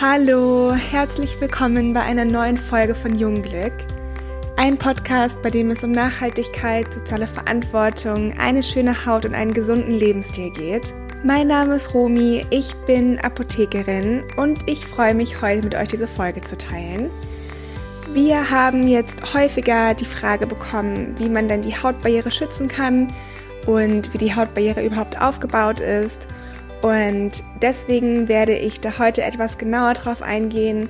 Hallo, herzlich willkommen bei einer neuen Folge von Jungglück. Ein Podcast, bei dem es um Nachhaltigkeit, soziale Verantwortung, eine schöne Haut und einen gesunden Lebensstil geht. Mein Name ist Romi, ich bin Apothekerin und ich freue mich heute mit euch diese Folge zu teilen. Wir haben jetzt häufiger die Frage bekommen, wie man denn die Hautbarriere schützen kann und wie die Hautbarriere überhaupt aufgebaut ist – und deswegen werde ich da heute etwas genauer drauf eingehen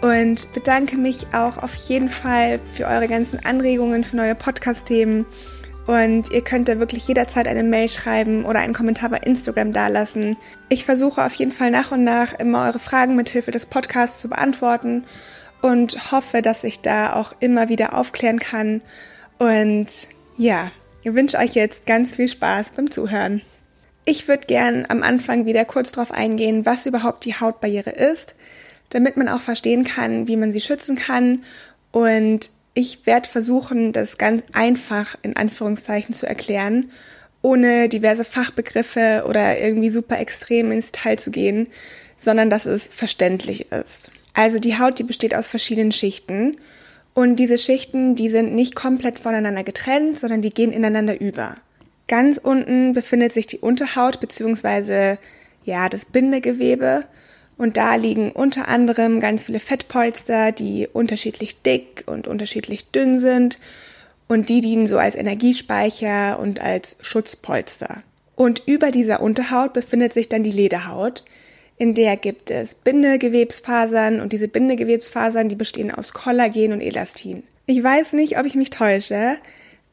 und bedanke mich auch auf jeden Fall für eure ganzen Anregungen für neue Podcast-Themen. Und ihr könnt da wirklich jederzeit eine Mail schreiben oder einen Kommentar bei Instagram dalassen. Ich versuche auf jeden Fall nach und nach immer eure Fragen mithilfe des Podcasts zu beantworten und hoffe, dass ich da auch immer wieder aufklären kann. Und ja, ich wünsche euch jetzt ganz viel Spaß beim Zuhören. Ich würde gern am Anfang wieder kurz darauf eingehen, was überhaupt die Hautbarriere ist, damit man auch verstehen kann, wie man sie schützen kann. Und ich werde versuchen, das ganz einfach in Anführungszeichen zu erklären, ohne diverse Fachbegriffe oder irgendwie super extrem ins Detail zu gehen, sondern dass es verständlich ist. Also die Haut, die besteht aus verschiedenen Schichten und diese Schichten, die sind nicht komplett voneinander getrennt, sondern die gehen ineinander über. Ganz unten befindet sich die Unterhaut bzw. ja, das Bindegewebe und da liegen unter anderem ganz viele Fettpolster, die unterschiedlich dick und unterschiedlich dünn sind und die dienen so als Energiespeicher und als Schutzpolster. Und über dieser Unterhaut befindet sich dann die Lederhaut, in der gibt es Bindegewebsfasern und diese Bindegewebsfasern, die bestehen aus Kollagen und Elastin. Ich weiß nicht, ob ich mich täusche,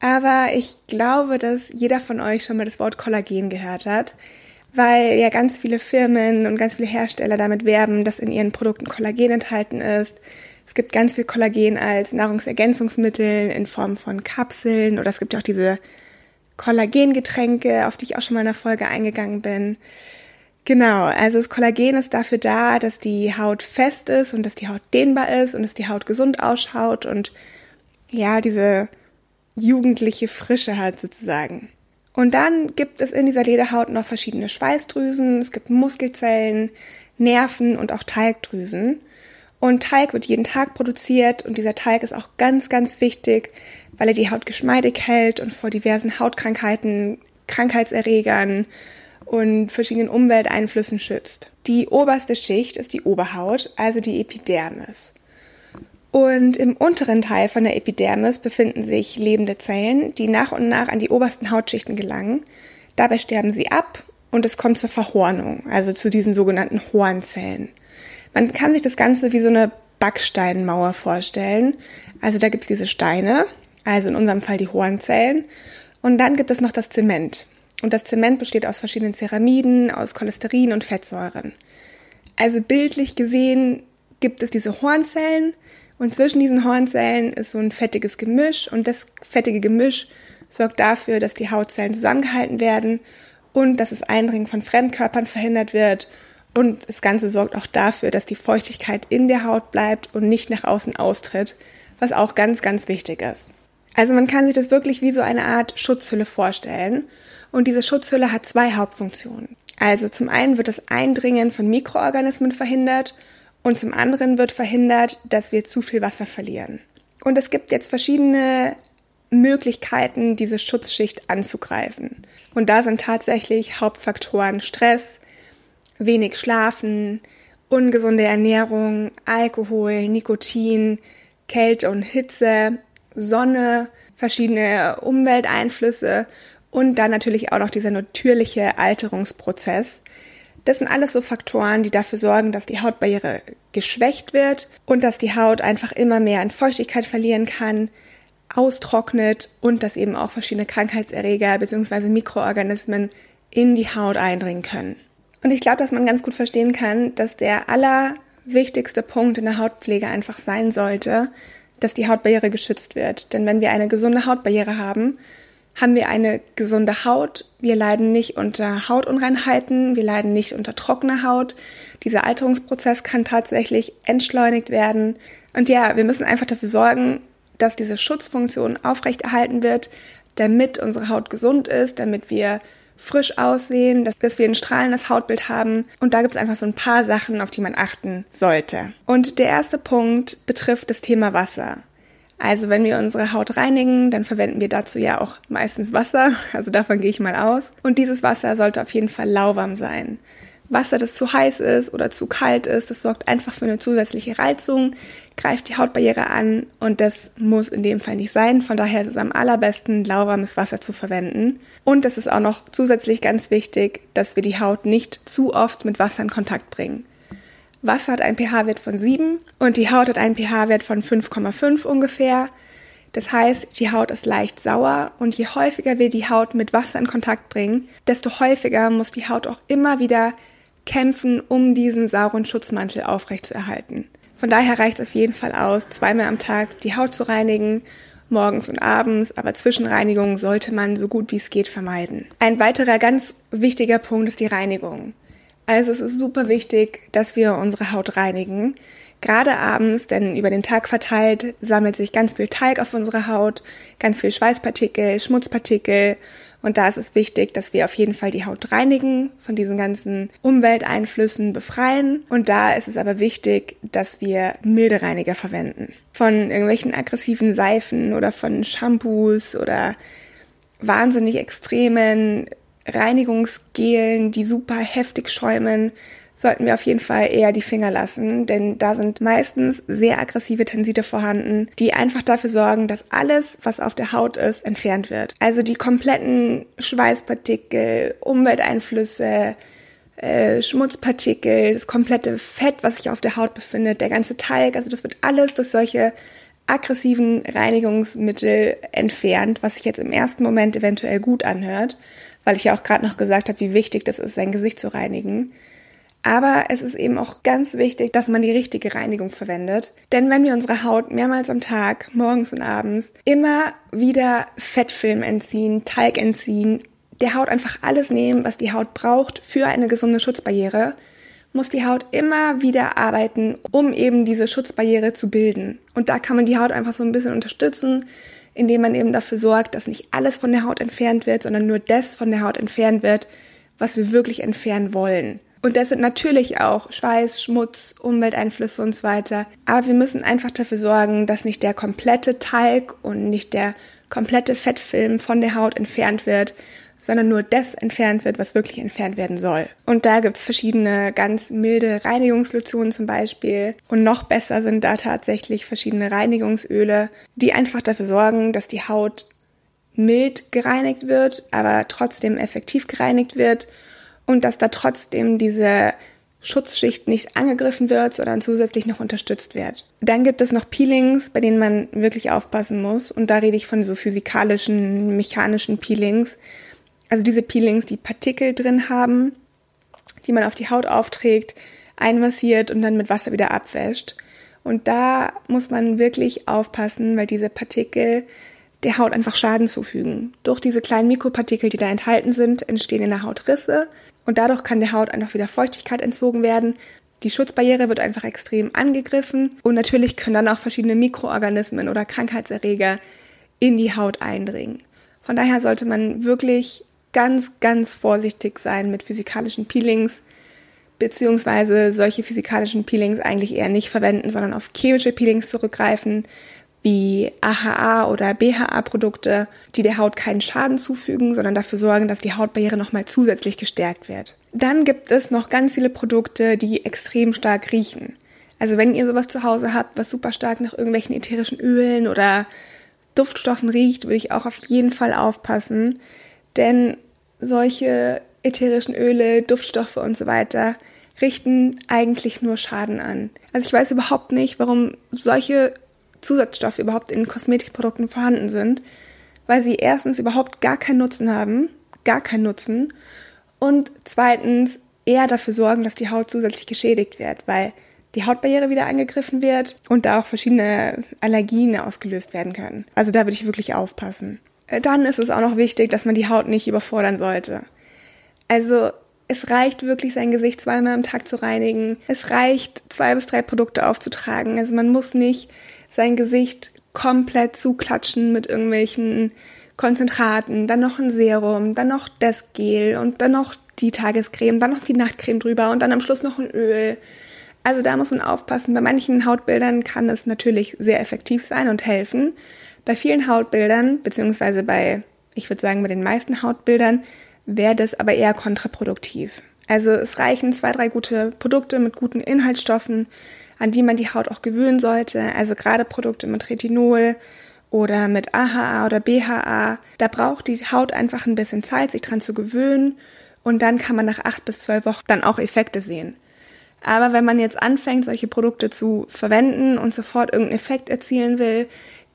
aber ich glaube, dass jeder von euch schon mal das Wort Kollagen gehört hat, weil ja ganz viele Firmen und ganz viele Hersteller damit werben, dass in ihren Produkten Kollagen enthalten ist. Es gibt ganz viel Kollagen als Nahrungsergänzungsmittel in Form von Kapseln oder es gibt ja auch diese Kollagengetränke, auf die ich auch schon mal in der Folge eingegangen bin. Genau, also das Kollagen ist dafür da, dass die Haut fest ist und dass die Haut dehnbar ist und dass die Haut gesund ausschaut und ja, diese jugendliche Frische hat sozusagen. Und dann gibt es in dieser Lederhaut noch verschiedene Schweißdrüsen, es gibt Muskelzellen, Nerven und auch Talgdrüsen. Und Talg wird jeden Tag produziert und dieser Talg ist auch ganz, ganz wichtig, weil er die Haut geschmeidig hält und vor diversen Hautkrankheiten, Krankheitserregern und verschiedenen Umwelteinflüssen schützt. Die oberste Schicht ist die Oberhaut, also die Epidermis. Und im unteren Teil von der Epidermis befinden sich lebende Zellen, die nach und nach an die obersten Hautschichten gelangen. Dabei sterben sie ab und es kommt zur Verhornung, also zu diesen sogenannten Hornzellen. Man kann sich das Ganze wie so eine Backsteinmauer vorstellen. Also da gibt es diese Steine, also in unserem Fall die Hornzellen. Und dann gibt es noch das Zement. Und das Zement besteht aus verschiedenen Ceramiden, aus Cholesterin und Fettsäuren. Also bildlich gesehen gibt es diese Hornzellen, und zwischen diesen Hornzellen ist so ein fettiges Gemisch und das fettige Gemisch sorgt dafür, dass die Hautzellen zusammengehalten werden und dass das Eindringen von Fremdkörpern verhindert wird. Und das Ganze sorgt auch dafür, dass die Feuchtigkeit in der Haut bleibt und nicht nach außen austritt, was auch ganz, ganz wichtig ist. Also man kann sich das wirklich wie so eine Art Schutzhülle vorstellen. Und diese Schutzhülle hat zwei Hauptfunktionen. Also zum einen wird das Eindringen von Mikroorganismen verhindert und zum anderen wird verhindert, dass wir zu viel Wasser verlieren. Und es gibt jetzt verschiedene Möglichkeiten, diese Schutzschicht anzugreifen. Und da sind tatsächlich Hauptfaktoren Stress, wenig Schlafen, ungesunde Ernährung, Alkohol, Nikotin, Kälte und Hitze, Sonne, verschiedene Umwelteinflüsse und dann natürlich auch noch dieser natürliche Alterungsprozess, das sind alles so Faktoren, die dafür sorgen, dass die Hautbarriere geschwächt wird und dass die Haut einfach immer mehr an Feuchtigkeit verlieren kann, austrocknet und dass eben auch verschiedene Krankheitserreger bzw. Mikroorganismen in die Haut eindringen können. Und ich glaube, dass man ganz gut verstehen kann, dass der allerwichtigste Punkt in der Hautpflege einfach sein sollte, dass die Hautbarriere geschützt wird. Denn wenn wir eine gesunde Hautbarriere haben, haben wir eine gesunde Haut. Wir leiden nicht unter Hautunreinheiten, wir leiden nicht unter trockener Haut. Dieser Alterungsprozess kann tatsächlich entschleunigt werden. Und ja, wir müssen einfach dafür sorgen, dass diese Schutzfunktion aufrechterhalten wird, damit unsere Haut gesund ist, damit wir frisch aussehen, dass, wir ein strahlendes Hautbild haben. Und da gibt es einfach so ein paar Sachen, auf die man achten sollte. Und der erste Punkt betrifft das Thema Wasser. Also wenn wir unsere Haut reinigen, dann verwenden wir dazu ja auch meistens Wasser. Also davon gehe ich mal aus. Und dieses Wasser sollte auf jeden Fall lauwarm sein. Wasser, das zu heiß ist oder zu kalt ist, das sorgt einfach für eine zusätzliche Reizung, greift die Hautbarriere an und das muss in dem Fall nicht sein. Von daher ist es am allerbesten, lauwarmes Wasser zu verwenden. Und es ist auch noch zusätzlich ganz wichtig, dass wir die Haut nicht zu oft mit Wasser in Kontakt bringen. Wasser hat einen pH-Wert von 7 und die Haut hat einen pH-Wert von 5,5 ungefähr. Das heißt, die Haut ist leicht sauer und je häufiger wir die Haut mit Wasser in Kontakt bringen, desto häufiger muss die Haut auch immer wieder kämpfen, um diesen sauren Schutzmantel aufrechtzuerhalten. Von daher reicht es auf jeden Fall aus, zweimal am Tag die Haut zu reinigen, morgens und abends, aber Zwischenreinigungen sollte man so gut wie es geht vermeiden. Ein weiterer ganz wichtiger Punkt ist die Reinigung. Also es ist super wichtig, dass wir unsere Haut reinigen. Gerade abends, denn über den Tag verteilt sammelt sich ganz viel Talg auf unserer Haut, ganz viel Schweißpartikel, Schmutzpartikel und da ist es wichtig, dass wir auf jeden Fall die Haut reinigen, von diesen ganzen Umwelteinflüssen befreien. Und da ist es aber wichtig, dass wir milde Reiniger verwenden. Von irgendwelchen aggressiven Seifen oder von Shampoos oder wahnsinnig extremen Reinigungsgelen, die super heftig schäumen, sollten wir auf jeden Fall eher die Finger lassen, denn da sind meistens sehr aggressive Tenside vorhanden, die einfach dafür sorgen, dass alles, was auf der Haut ist, entfernt wird. Also die kompletten Schweißpartikel, Umwelteinflüsse, äh, Schmutzpartikel, das komplette Fett, was sich auf der Haut befindet, der ganze Talg, also das wird alles durch solche aggressiven Reinigungsmittel entfernt, was sich jetzt im ersten Moment eventuell gut anhört, weil ich ja auch gerade noch gesagt habe, wie wichtig das ist, sein Gesicht zu reinigen. Aber es ist eben auch ganz wichtig, dass man die richtige Reinigung verwendet. Denn wenn wir unsere Haut mehrmals am Tag, morgens und abends, immer wieder Fettfilm entziehen, Talg entziehen, der Haut einfach alles nehmen, was die Haut braucht für eine gesunde Schutzbarriere, muss die Haut immer wieder arbeiten, um eben diese Schutzbarriere zu bilden. Und da kann man die Haut einfach so ein bisschen unterstützen, indem man eben dafür sorgt, dass nicht alles von der Haut entfernt wird, sondern nur das von der Haut entfernt wird, was wir wirklich entfernen wollen. Und das sind natürlich auch Schweiß, Schmutz, Umwelteinflüsse und so weiter. Aber wir müssen einfach dafür sorgen, dass nicht der komplette Talg und nicht der komplette Fettfilm von der Haut entfernt wird, sondern nur das entfernt wird, was wirklich entfernt werden soll. Und da gibt's verschiedene ganz milde Reinigungslotionen zum Beispiel. Und noch besser sind da tatsächlich verschiedene Reinigungsöle, die einfach dafür sorgen, dass die Haut mild gereinigt wird, aber trotzdem effektiv gereinigt wird und dass da trotzdem diese Schutzschicht nicht angegriffen wird, sondern zusätzlich noch unterstützt wird. Dann gibt es noch Peelings, bei denen man wirklich aufpassen muss. Und da rede ich von so physikalischen, mechanischen Peelings. Also diese Peelings, die Partikel drin haben, die man auf die Haut aufträgt, einmassiert und dann mit Wasser wieder abwäscht. Und da muss man wirklich aufpassen, weil diese Partikel der Haut einfach Schaden zufügen. Durch diese kleinen Mikropartikel, die da enthalten sind, entstehen in der Haut Risse und dadurch kann der Haut einfach wieder Feuchtigkeit entzogen werden. Die Schutzbarriere wird einfach extrem angegriffen und natürlich können dann auch verschiedene Mikroorganismen oder Krankheitserreger in die Haut eindringen. Von daher sollte man wirklich ganz, ganz vorsichtig sein mit physikalischen Peelings, beziehungsweise solche physikalischen Peelings eigentlich eher nicht verwenden, sondern auf chemische Peelings zurückgreifen, wie AHA oder BHA-Produkte, die der Haut keinen Schaden zufügen, sondern dafür sorgen, dass die Hautbarriere nochmal zusätzlich gestärkt wird. Dann gibt es noch ganz viele Produkte, die extrem stark riechen. Also wenn ihr sowas zu Hause habt, was super stark nach irgendwelchen ätherischen Ölen oder Duftstoffen riecht, würde ich auch auf jeden Fall aufpassen, denn solche ätherischen Öle, Duftstoffe und so weiter richten eigentlich nur Schaden an. Also ich weiß überhaupt nicht, warum solche Zusatzstoffe überhaupt in Kosmetikprodukten vorhanden sind, weil sie erstens überhaupt gar keinen Nutzen haben, gar keinen Nutzen und zweitens eher dafür sorgen, dass die Haut zusätzlich geschädigt wird, weil die Hautbarriere wieder angegriffen wird und da auch verschiedene Allergien ausgelöst werden können. Also da würde ich wirklich aufpassen. Äh, dann ist es auch noch wichtig, dass man die Haut nicht überfordern sollte. Also es reicht wirklich, sein Gesicht zweimal am Tag zu reinigen. Es reicht, zwei bis drei Produkte aufzutragen. Also man muss nicht sein Gesicht komplett zuklatschen mit irgendwelchen Konzentraten, dann noch ein Serum, dann noch das Gel und dann noch die Tagescreme, dann noch die Nachtcreme drüber und dann am Schluss noch ein Öl. Also da muss man aufpassen. Bei manchen Hautbildern kann es natürlich sehr effektiv sein und helfen. Bei vielen Hautbildern, beziehungsweise bei, ich würde sagen, bei den meisten Hautbildern, wäre das aber eher kontraproduktiv. Also es reichen zwei, drei gute Produkte mit guten Inhaltsstoffen, an die man die Haut auch gewöhnen sollte. Also gerade Produkte mit Retinol oder mit AHA oder BHA. Da braucht die Haut einfach ein bisschen Zeit, sich dran zu gewöhnen. Und dann kann man nach acht bis zwölf Wochen dann auch Effekte sehen. Aber wenn man jetzt anfängt, solche Produkte zu verwenden und sofort irgendeinen Effekt erzielen will,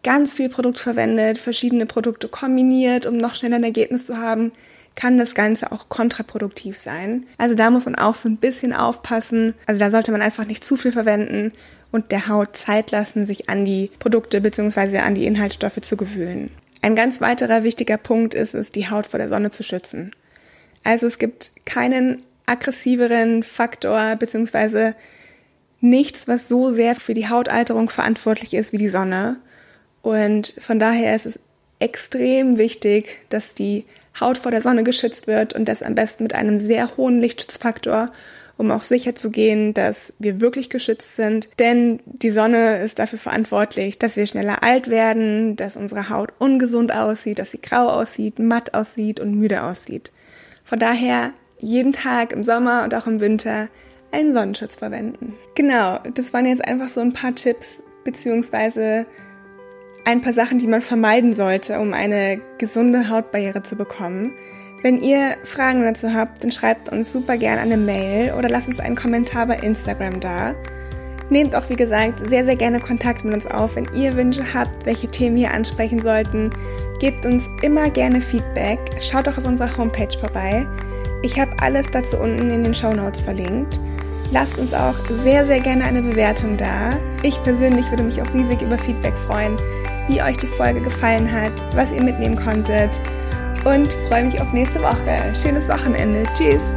ganz viel Produkt verwendet, verschiedene Produkte kombiniert, um noch schneller ein Ergebnis zu haben, kann das Ganze auch kontraproduktiv sein. Also da muss man auch so ein bisschen aufpassen. Also da sollte man einfach nicht zu viel verwenden und der Haut Zeit lassen, sich an die Produkte bzw. an die Inhaltsstoffe zu gewöhnen. Ein ganz weiterer wichtiger Punkt ist es, die Haut vor der Sonne zu schützen. Also es gibt keinen aggressiveren Faktor bzw. nichts, was so sehr für die Hautalterung verantwortlich ist wie die Sonne. Und von daher ist es extrem wichtig, dass die Haut vor der Sonne geschützt wird und das am besten mit einem sehr hohen Lichtschutzfaktor, um auch sicher zu gehen, dass wir wirklich geschützt sind. Denn die Sonne ist dafür verantwortlich, dass wir schneller alt werden, dass unsere Haut ungesund aussieht, dass sie grau aussieht, matt aussieht und müde aussieht. Von daher jeden Tag im Sommer und auch im Winter einen Sonnenschutz verwenden. Genau, das waren jetzt einfach so ein paar Tipps beziehungsweise ein paar Sachen, die man vermeiden sollte, um eine gesunde Hautbarriere zu bekommen. Wenn ihr Fragen dazu habt, dann schreibt uns super gerne eine Mail oder lasst uns einen Kommentar bei Instagram da. Nehmt auch, wie gesagt, sehr, sehr gerne Kontakt mit uns auf, wenn ihr Wünsche habt, welche Themen wir ansprechen sollten. Gebt uns immer gerne Feedback. Schaut auch auf unserer Homepage vorbei. Ich habe alles dazu unten in den Show Notes verlinkt. Lasst uns auch sehr, sehr gerne eine Bewertung da. Ich persönlich würde mich auch riesig über Feedback freuen wie euch die Folge gefallen hat, was ihr mitnehmen konntet und freue mich auf nächste Woche. Schönes Wochenende. Tschüss!